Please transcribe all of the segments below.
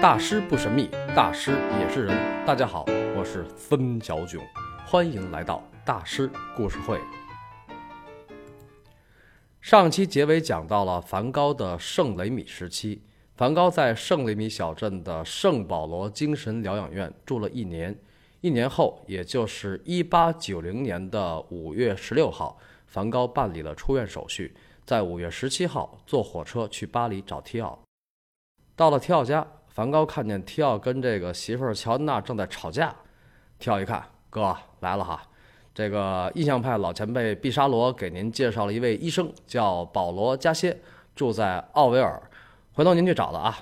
大师不神秘，大师也是人。大家好，我是孙小囧，欢迎来到大师故事会。上期结尾讲到了梵高的圣雷米时期，梵高在圣雷米小镇的圣保罗精神疗养院住了一年。一年后，也就是一八九零年的五月十六号，梵高办理了出院手续，在五月十七号坐火车去巴黎找提奥。到了提奥家，梵高看见提奥跟这个媳妇儿乔安娜正在吵架。提奥一看，哥来了哈，这个印象派老前辈毕沙罗给您介绍了一位医生，叫保罗加歇，住在奥维尔，回头您去找他啊。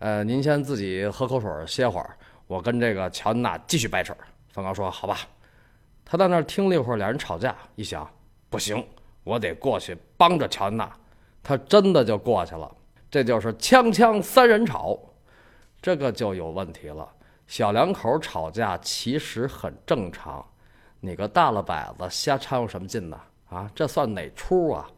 呃，您先自己喝口水歇会儿。我跟这个乔安娜继续掰扯。梵高说：“好吧。”他在那儿听了一会儿，俩人吵架，一想不行，我得过去帮着乔安娜。他真的就过去了。这就是锵锵三人吵，这个就有问题了。小两口吵架其实很正常，你个大了摆子瞎掺和什么劲呢？啊，这算哪出啊？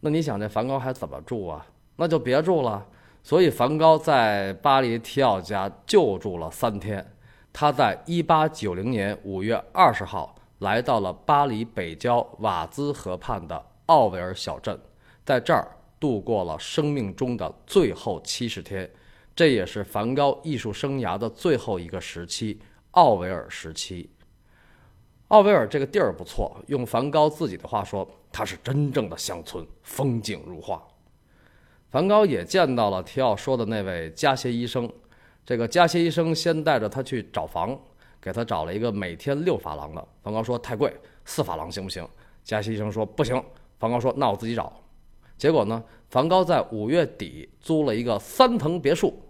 那你想这梵高还怎么住啊？那就别住了。所以，梵高在巴黎提奥家就住了三天。他在1890年5月20号来到了巴黎北郊瓦兹河畔的奥维尔小镇，在这儿度过了生命中的最后七十天。这也是梵高艺术生涯的最后一个时期——奥维尔时期。奥维尔这个地儿不错，用梵高自己的话说，它是真正的乡村，风景如画。梵高也见到了提奥说的那位加歇医生，这个加歇医生先带着他去找房，给他找了一个每天六法郎的。梵高说太贵，四法郎行不行？加歇医生说不行。梵高说那我自己找。结果呢，梵高在五月底租了一个三层别墅，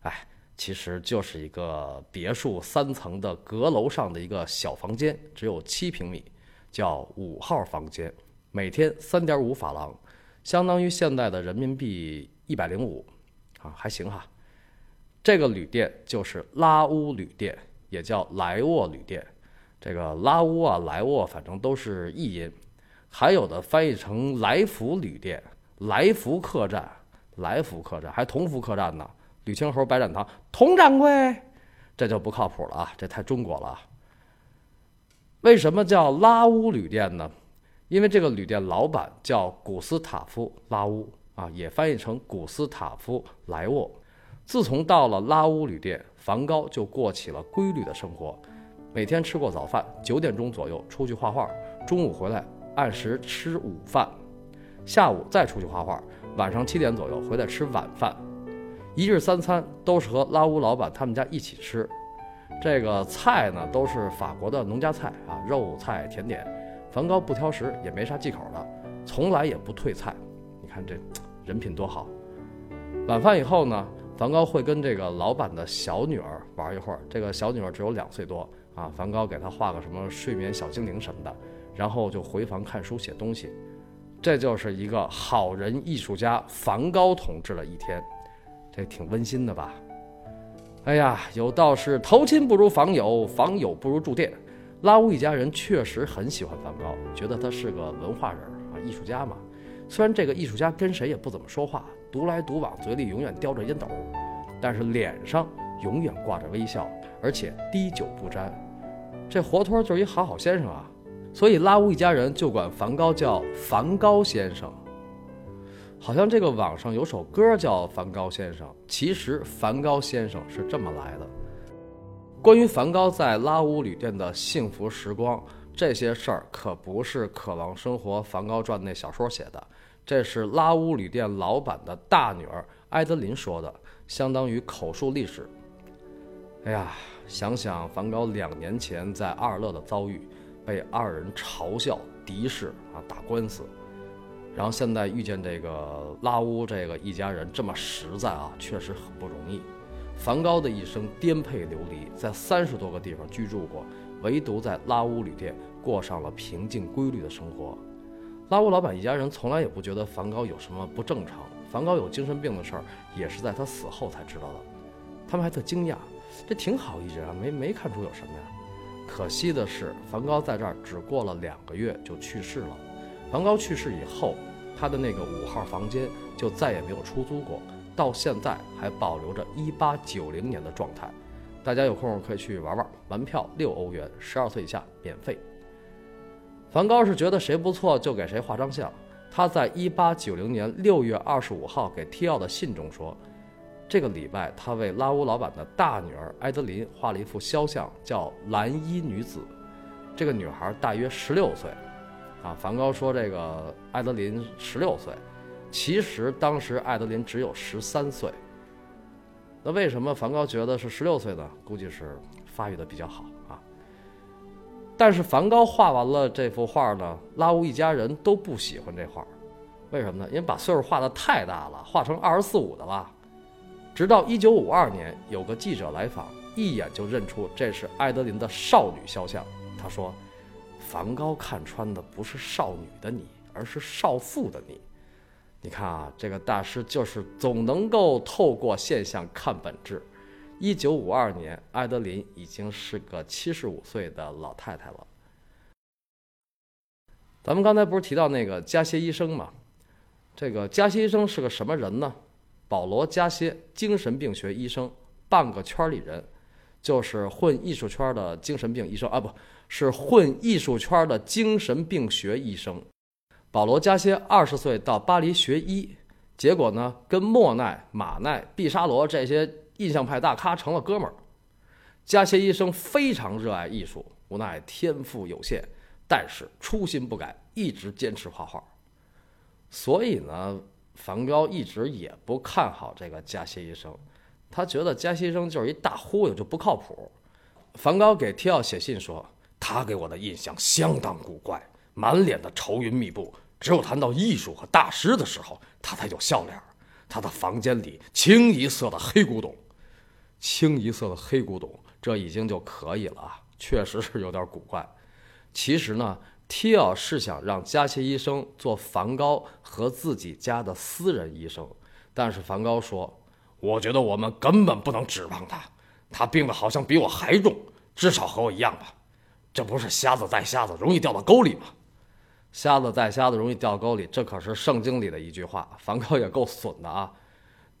哎，其实就是一个别墅三层的阁楼上的一个小房间，只有七平米，叫五号房间，每天三点五法郎。相当于现在的人民币一百零五，啊，还行哈。这个旅店就是拉乌旅店，也叫莱沃旅店。这个拉乌啊、莱沃，反正都是译音。还有的翻译成来福旅店、来福客栈、来福客栈，还同福客栈呢。吕青侯白展堂，佟掌柜，这就不靠谱了啊，这太中国了。为什么叫拉乌旅店呢？因为这个旅店老板叫古斯塔夫·拉乌啊，也翻译成古斯塔夫·莱沃。自从到了拉乌旅店，梵高就过起了规律的生活。每天吃过早饭，九点钟左右出去画画，中午回来按时吃午饭，下午再出去画画，晚上七点左右回来吃晚饭。一日三餐都是和拉乌老板他们家一起吃，这个菜呢都是法国的农家菜啊，肉菜甜点。梵高不挑食，也没啥忌口的，从来也不退菜。你看这 人品多好。晚饭以后呢，梵高会跟这个老板的小女儿玩一会儿。这个小女儿只有两岁多啊，梵高给她画个什么睡眠小精灵什么的，然后就回房看书写东西。这就是一个好人艺术家梵高同志的一天，这挺温馨的吧？哎呀，有道是投亲不如访友，访友不如住店。拉乌一家人确实很喜欢梵高，觉得他是个文化人啊，艺术家嘛。虽然这个艺术家跟谁也不怎么说话，独来独往，嘴里永远叼着烟斗，但是脸上永远挂着微笑，而且滴酒不沾，这活脱就是一好好先生啊。所以拉乌一家人就管梵高叫梵高先生。好像这个网上有首歌叫《梵高先生》，其实梵高先生是这么来的。关于梵高在拉乌旅店的幸福时光，这些事儿可不是《渴望生活》梵高传那小说写的，这是拉乌旅店老板的大女儿埃德琳说的，相当于口述历史。哎呀，想想梵高两年前在阿尔勒的遭遇，被二人嘲笑、敌视啊，打官司，然后现在遇见这个拉乌这个一家人这么实在啊，确实很不容易。梵高的一生颠沛流离，在三十多个地方居住过，唯独在拉乌旅店过上了平静规律的生活。拉乌老板一家人从来也不觉得梵高有什么不正常。梵高有精神病的事儿，也是在他死后才知道的。他们还特惊讶，这挺好一人啊，没没看出有什么呀。可惜的是，梵高在这儿只过了两个月就去世了。梵高去世以后，他的那个五号房间就再也没有出租过，到现在还保留着1890年的状态。大家有空可以去玩玩，门票六欧元，十二岁以下免费。梵高是觉得谁不错就给谁画张像。他在1890年6月25号给提奥的信中说，这个礼拜他为拉乌老板的大女儿埃德琳画了一幅肖像，叫蓝衣女子。这个女孩大约十六岁。啊，梵高说这个埃德琳十六岁，其实当时埃德琳只有十三岁。那为什么梵高觉得是十六岁呢？估计是发育的比较好啊。但是梵高画完了这幅画呢，拉乌一家人都不喜欢这画，为什么呢？因为把岁数画的太大了，画成二十四五的了。直到一九五二年，有个记者来访，一眼就认出这是艾德琳的少女肖像。他说。梵高看穿的不是少女的你，而是少妇的你。你看啊，这个大师就是总能够透过现象看本质。一九五二年，艾德琳已经是个七十五岁的老太太了。咱们刚才不是提到那个加歇医生吗？这个加歇医生是个什么人呢？保罗·加歇，精神病学医生，半个圈里人，就是混艺术圈的精神病医生啊，不。是混艺术圈的精神病学医生，保罗·加歇二十岁到巴黎学医，结果呢，跟莫奈、马奈、毕沙罗这些印象派大咖成了哥们儿。加歇医生非常热爱艺术，无奈天赋有限，但是初心不改，一直坚持画画。所以呢，梵高一直也不看好这个加西医生，他觉得加西医生就是一大忽悠，就不靠谱。梵高给提奥写信说。他给我的印象相当古怪，满脸的愁云密布。只有谈到艺术和大师的时候，他才有笑脸。他的房间里清一色的黑古董，清一色的黑古董，这已经就可以了，确实是有点古怪。其实呢，提奥是想让加西医生做梵高和自己家的私人医生，但是梵高说：“我觉得我们根本不能指望他，他病得好像比我还重，至少和我一样吧。”这不是瞎子带瞎子容易掉到沟里吗？瞎子带瞎子容易掉沟里，这可是圣经里的一句话。梵高也够损的啊！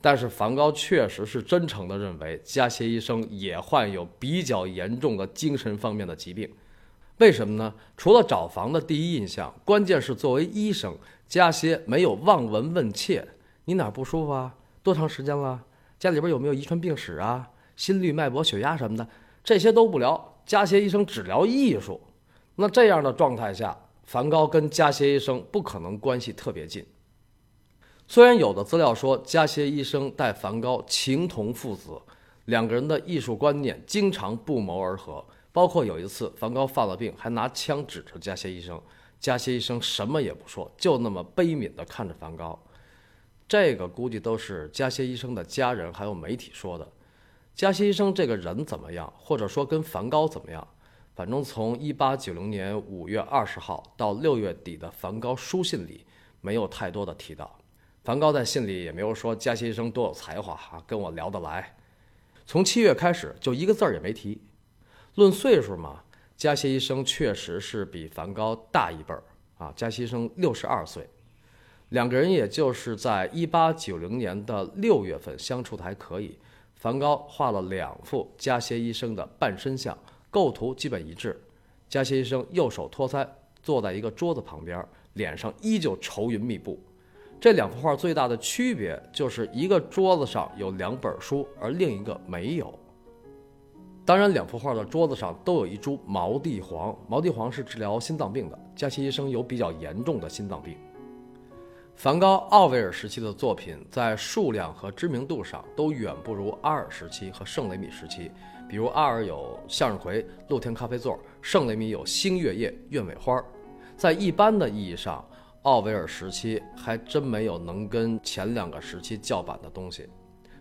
但是梵高确实是真诚地认为加歇医生也患有比较严重的精神方面的疾病。为什么呢？除了找房的第一印象，关键是作为医生，加歇没有望闻问切。你哪不舒服啊？多长时间了？家里边有没有遗传病史啊？心率、脉搏、血压什么的，这些都不聊。加歇医生只聊艺术，那这样的状态下，梵高跟加歇医生不可能关系特别近。虽然有的资料说加歇医生待梵高情同父子，两个人的艺术观念经常不谋而合。包括有一次梵高犯了病，还拿枪指着加歇医生，加歇医生什么也不说，就那么悲悯地看着梵高。这个估计都是加歇医生的家人还有媒体说的。加歇医生这个人怎么样，或者说跟梵高怎么样？反正从一八九零年五月二十号到六月底的梵高书信里，没有太多的提到。梵高在信里也没有说加歇医生多有才华啊，跟我聊得来。从七月开始就一个字儿也没提。论岁数嘛，加西医生确实是比梵高大一辈儿啊。加西医生六十二岁，两个人也就是在一八九零年的六月份相处的还可以。梵高画了两幅加歇医生的半身像，构图基本一致。加歇医生右手托腮，坐在一个桌子旁边，脸上依旧愁云密布。这两幅画最大的区别就是一个桌子上有两本书，而另一个没有。当然，两幅画的桌子上都有一株毛地黄，毛地黄是治疗心脏病的。加西医生有比较严重的心脏病。梵高、奥维尔时期的作品在数量和知名度上都远不如阿尔时期和圣雷米时期。比如阿尔有《向日葵》《露天咖啡座》，圣雷米有《星月夜》《鸢尾花》。在一般的意义上，奥维尔时期还真没有能跟前两个时期叫板的东西。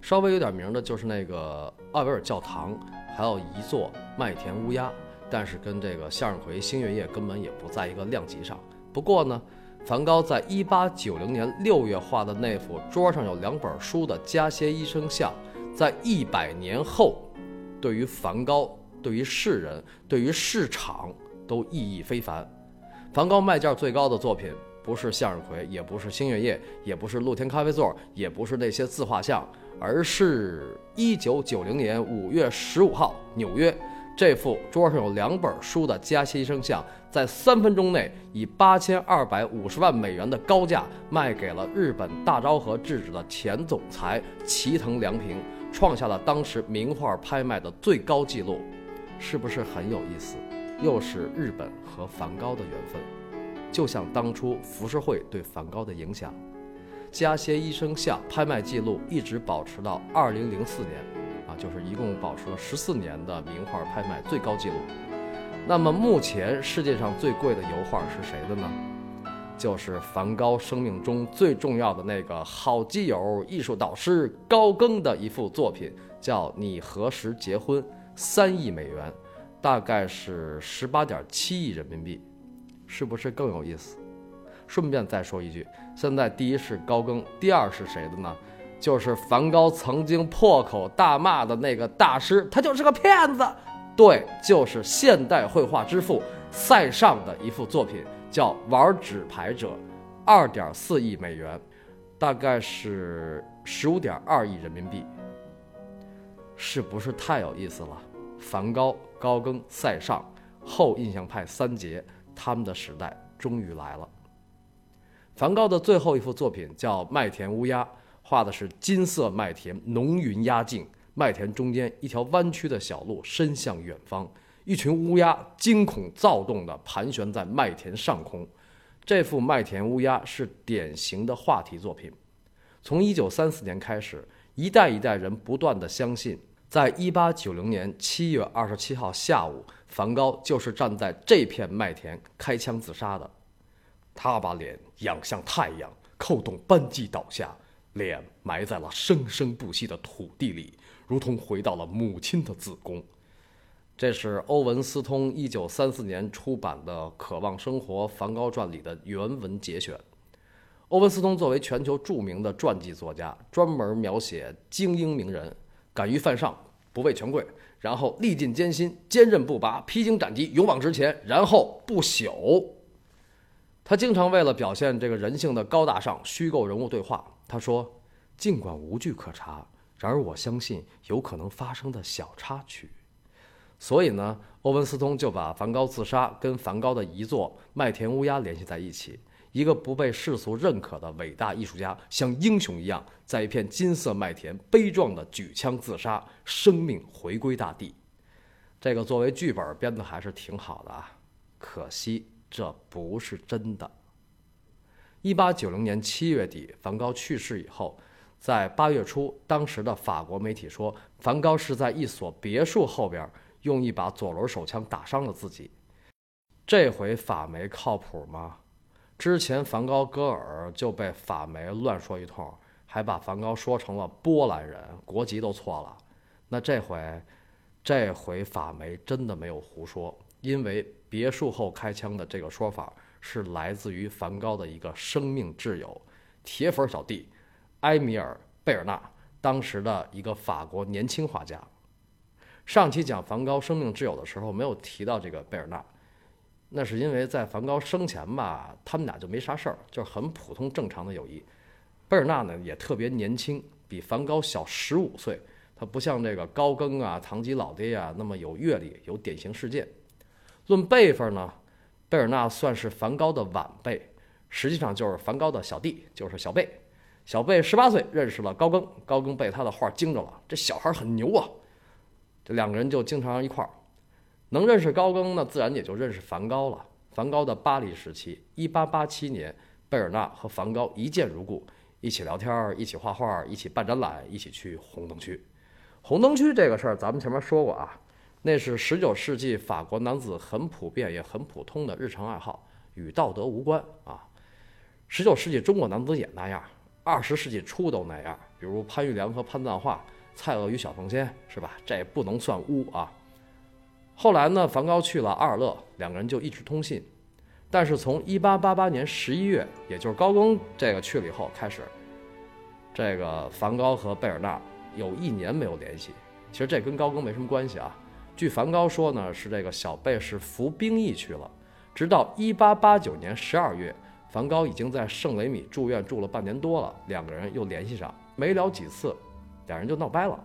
稍微有点名的就是那个奥维尔教堂，还有一座麦田乌鸦，但是跟这个《向日葵》《星月夜》根本也不在一个量级上。不过呢。梵高在一八九零年六月画的那幅桌上有两本书的加歇医生像，在一百年后，对于梵高、对于世人、对于市场都意义非凡。梵高卖价最高的作品不是向日葵，也不是星月夜，也不是露天咖啡座，也不是那些自画像，而是一九九零年五月十五号，纽约。这幅桌上有两本书的加西医生像，在三分钟内以八千二百五十万美元的高价卖给了日本大昭和制纸的前总裁齐藤良平，创下了当时名画拍卖的最高纪录，是不是很有意思？又是日本和梵高的缘分，就像当初浮世绘对梵高的影响。加歇医生像拍卖记录一直保持到二零零四年。啊就是一共保持了十四年的名画拍卖最高纪录。那么目前世界上最贵的油画是谁的呢？就是梵高生命中最重要的那个好基友、艺术导师高更的一幅作品，叫《你何时结婚》，三亿美元，大概是十八点七亿人民币，是不是更有意思？顺便再说一句，现在第一是高更，第二是谁的呢？就是梵高曾经破口大骂的那个大师，他就是个骗子。对，就是现代绘画之父塞尚的一幅作品，叫《玩纸牌者》，二点四亿美元，大概是十五点二亿人民币，是不是太有意思了？梵高、高更、塞尚，后印象派三杰，他们的时代终于来了。梵高的最后一幅作品叫《麦田乌鸦》。画的是金色麦田，浓云压境，麦田中间一条弯曲的小路伸向远方，一群乌鸦惊恐躁动地盘旋在麦田上空。这幅麦田乌鸦是典型的话题作品。从1934年开始，一代一代人不断地相信，在1890年7月27号下午，梵高就是站在这片麦田开枪自杀的。他把脸仰向太阳，扣动扳机倒下。脸埋在了生生不息的土地里，如同回到了母亲的子宫。这是欧文斯通一九三四年出版的《渴望生活：梵高传》里的原文节选。欧文斯通作为全球著名的传记作家，专门描写精英名人敢于犯上、不畏权贵，然后历尽艰辛、坚韧不拔、披荆斩棘、勇往直前，然后不朽。他经常为了表现这个人性的高大上，虚构人物对话。他说：“尽管无据可查，然而我相信有可能发生的小插曲。所以呢，欧文斯通就把梵高自杀跟梵高的遗作《麦田乌鸦》联系在一起。一个不被世俗认可的伟大艺术家，像英雄一样，在一片金色麦田悲壮地举枪自杀，生命回归大地。这个作为剧本编的还是挺好的啊，可惜这不是真的。”一八九零年七月底，梵高去世以后，在八月初，当时的法国媒体说，梵高是在一所别墅后边用一把左轮手枪打伤了自己。这回法媒靠谱吗？之前梵高戈尔就被法媒乱说一通，还把梵高说成了波兰人，国籍都错了。那这回，这回法媒真的没有胡说，因为别墅后开枪的这个说法。是来自于梵高的一个生命挚友、铁粉小弟埃米尔·贝尔纳，当时的一个法国年轻画家。上期讲梵高生命挚友的时候，没有提到这个贝尔纳，那是因为在梵高生前吧，他们俩就没啥事儿，就是很普通正常的友谊。贝尔纳呢也特别年轻，比梵高小十五岁，他不像这个高更啊、唐吉老爹啊那么有阅历、有典型事件。论辈分呢？贝尔纳算是梵高的晚辈，实际上就是梵高的小弟，就是小贝。小贝十八岁认识了高更，高更被他的画惊着了，这小孩很牛啊！这两个人就经常一块儿，能认识高更，那自然也就认识梵高了。梵高的巴黎时期，一八八七年，贝尔纳和梵高一见如故，一起聊天，一起画画，一起办展览，一起去红灯区。红灯区这个事儿，咱们前面说过啊。那是十九世纪法国男子很普遍也很普通的日常爱好，与道德无关啊。十九世纪中国男子也那样，二十世纪初都那样。比如潘玉良和潘赞化，蔡锷与小凤仙，是吧？这不能算污啊。后来呢，梵高去了阿尔勒，两个人就一直通信。但是从一八八八年十一月，也就是高更这个去了以后开始，这个梵高和贝尔纳有一年没有联系。其实这跟高更没什么关系啊。据梵高说呢，是这个小贝是服兵役去了，直到一八八九年十二月，梵高已经在圣雷米住院住了半年多了，两个人又联系上，没聊几次，两人就闹掰了。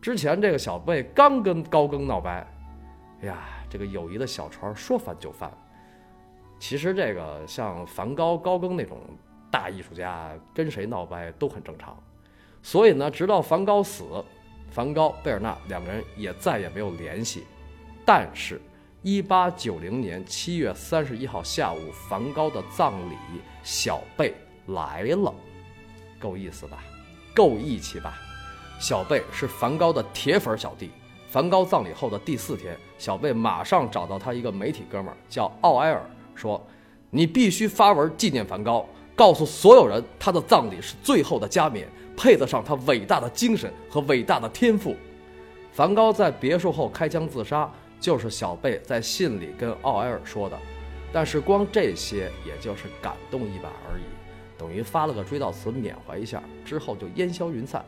之前这个小贝刚跟高更闹掰，哎呀，这个友谊的小船说翻就翻。其实这个像梵高、高更那种大艺术家，跟谁闹掰都很正常。所以呢，直到梵高死，梵高、贝尔纳两个人也再也没有联系。但是，一八九零年七月三十一号下午，梵高的葬礼，小贝来了，够意思吧？够义气吧？小贝是梵高的铁粉小弟。梵高葬礼后的第四天，小贝马上找到他一个媒体哥们儿，叫奥埃尔，说：“你必须发文纪念梵高，告诉所有人他的葬礼是最后的加冕，配得上他伟大的精神和伟大的天赋。”梵高在别墅后开枪自杀，就是小贝在信里跟奥埃尔说的。但是光这些也就是感动一把而已，等于发了个追悼词缅怀一下，之后就烟消云散。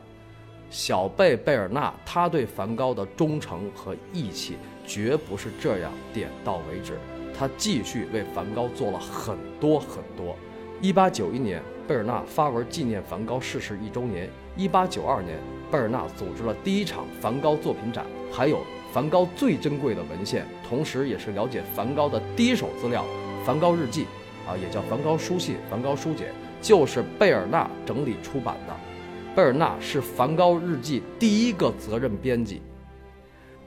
小贝贝尔纳，他对梵高的忠诚和义气绝不是这样点到为止，他继续为梵高做了很多很多。一八九一年，贝尔纳发文纪念梵高逝世一周年。一八九二年，贝尔纳组织了第一场梵高作品展，还有梵高最珍贵的文献，同时也是了解梵高的第一手资料——梵高日记，啊，也叫梵高书信、梵高书简，就是贝尔纳整理出版的。贝尔纳是梵高日记第一个责任编辑。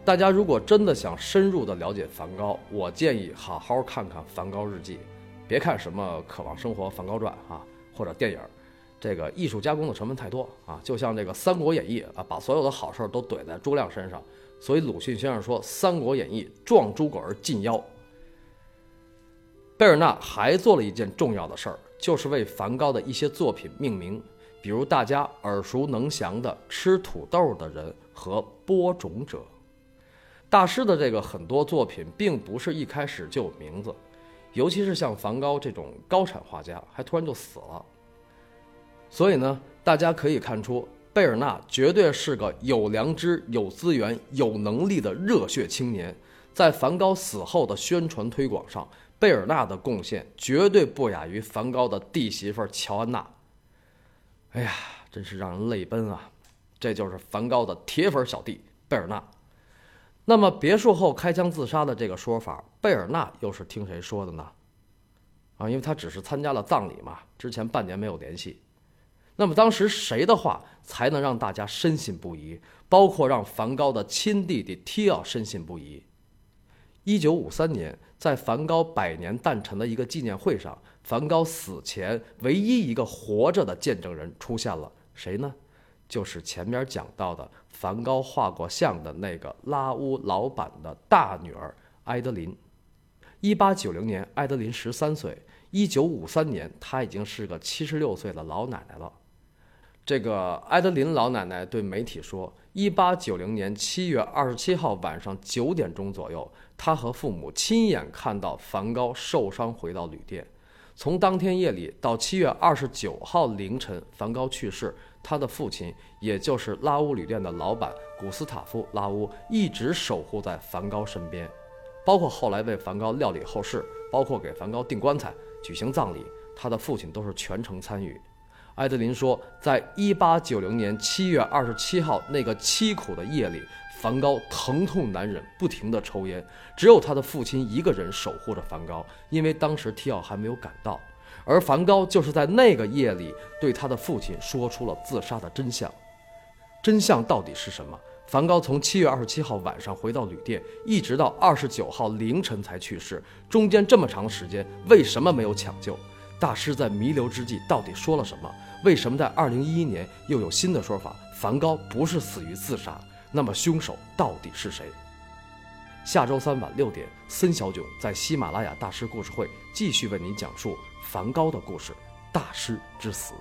大家如果真的想深入的了解梵高，我建议好好看看梵高日记，别看什么《渴望生活》《梵高传》啊，或者电影，这个艺术加工的成分太多啊。就像这个《三国演义》啊，把所有的好事都怼在诸葛亮身上，所以鲁迅先生说《三国演义》壮诸葛而近妖。贝尔纳还做了一件重要的事儿，就是为梵高的一些作品命名。比如大家耳熟能详的吃土豆的人和播种者，大师的这个很多作品并不是一开始就有名字，尤其是像梵高这种高产画家，还突然就死了。所以呢，大家可以看出，贝尔纳绝对是个有良知、有资源、有能力的热血青年。在梵高死后的宣传推广上，贝尔纳的贡献绝对不亚于梵高的弟媳妇乔安娜。哎呀，真是让人泪奔啊！这就是梵高的铁粉小弟贝尔纳。那么别墅后开枪自杀的这个说法，贝尔纳又是听谁说的呢？啊，因为他只是参加了葬礼嘛，之前半年没有联系。那么当时谁的话才能让大家深信不疑？包括让梵高的亲弟弟提奥深信不疑？一九五三年，在梵高百年诞辰的一个纪念会上。梵高死前唯一一个活着的见证人出现了，谁呢？就是前面讲到的梵高画过像的那个拉乌老板的大女儿埃德琳。一八九零年，埃德琳十三岁；一九五三年，她已经是个七十六岁的老奶奶了。这个埃德琳老奶奶对媒体说：“一八九零年七月二十七号晚上九点钟左右，他和父母亲眼看到梵高受伤回到旅店。”从当天夜里到七月二十九号凌晨，梵高去世，他的父亲，也就是拉乌旅店的老板古斯塔夫·拉乌，一直守护在梵高身边，包括后来为梵高料理后事，包括给梵高订棺材、举行葬礼，他的父亲都是全程参与。埃德林说，在一八九零年七月二十七号那个凄苦的夜里。梵高疼痛难忍，不停地抽烟，只有他的父亲一个人守护着梵高，因为当时提奥还没有赶到。而梵高就是在那个夜里对他的父亲说出了自杀的真相。真相到底是什么？梵高从七月二十七号晚上回到旅店，一直到二十九号凌晨才去世，中间这么长时间，为什么没有抢救？大师在弥留之际到底说了什么？为什么在二零一一年又有新的说法？梵高不是死于自杀？那么凶手到底是谁？下周三晚六点，森小囧在喜马拉雅大师故事会继续为您讲述梵高的故事——大师之死。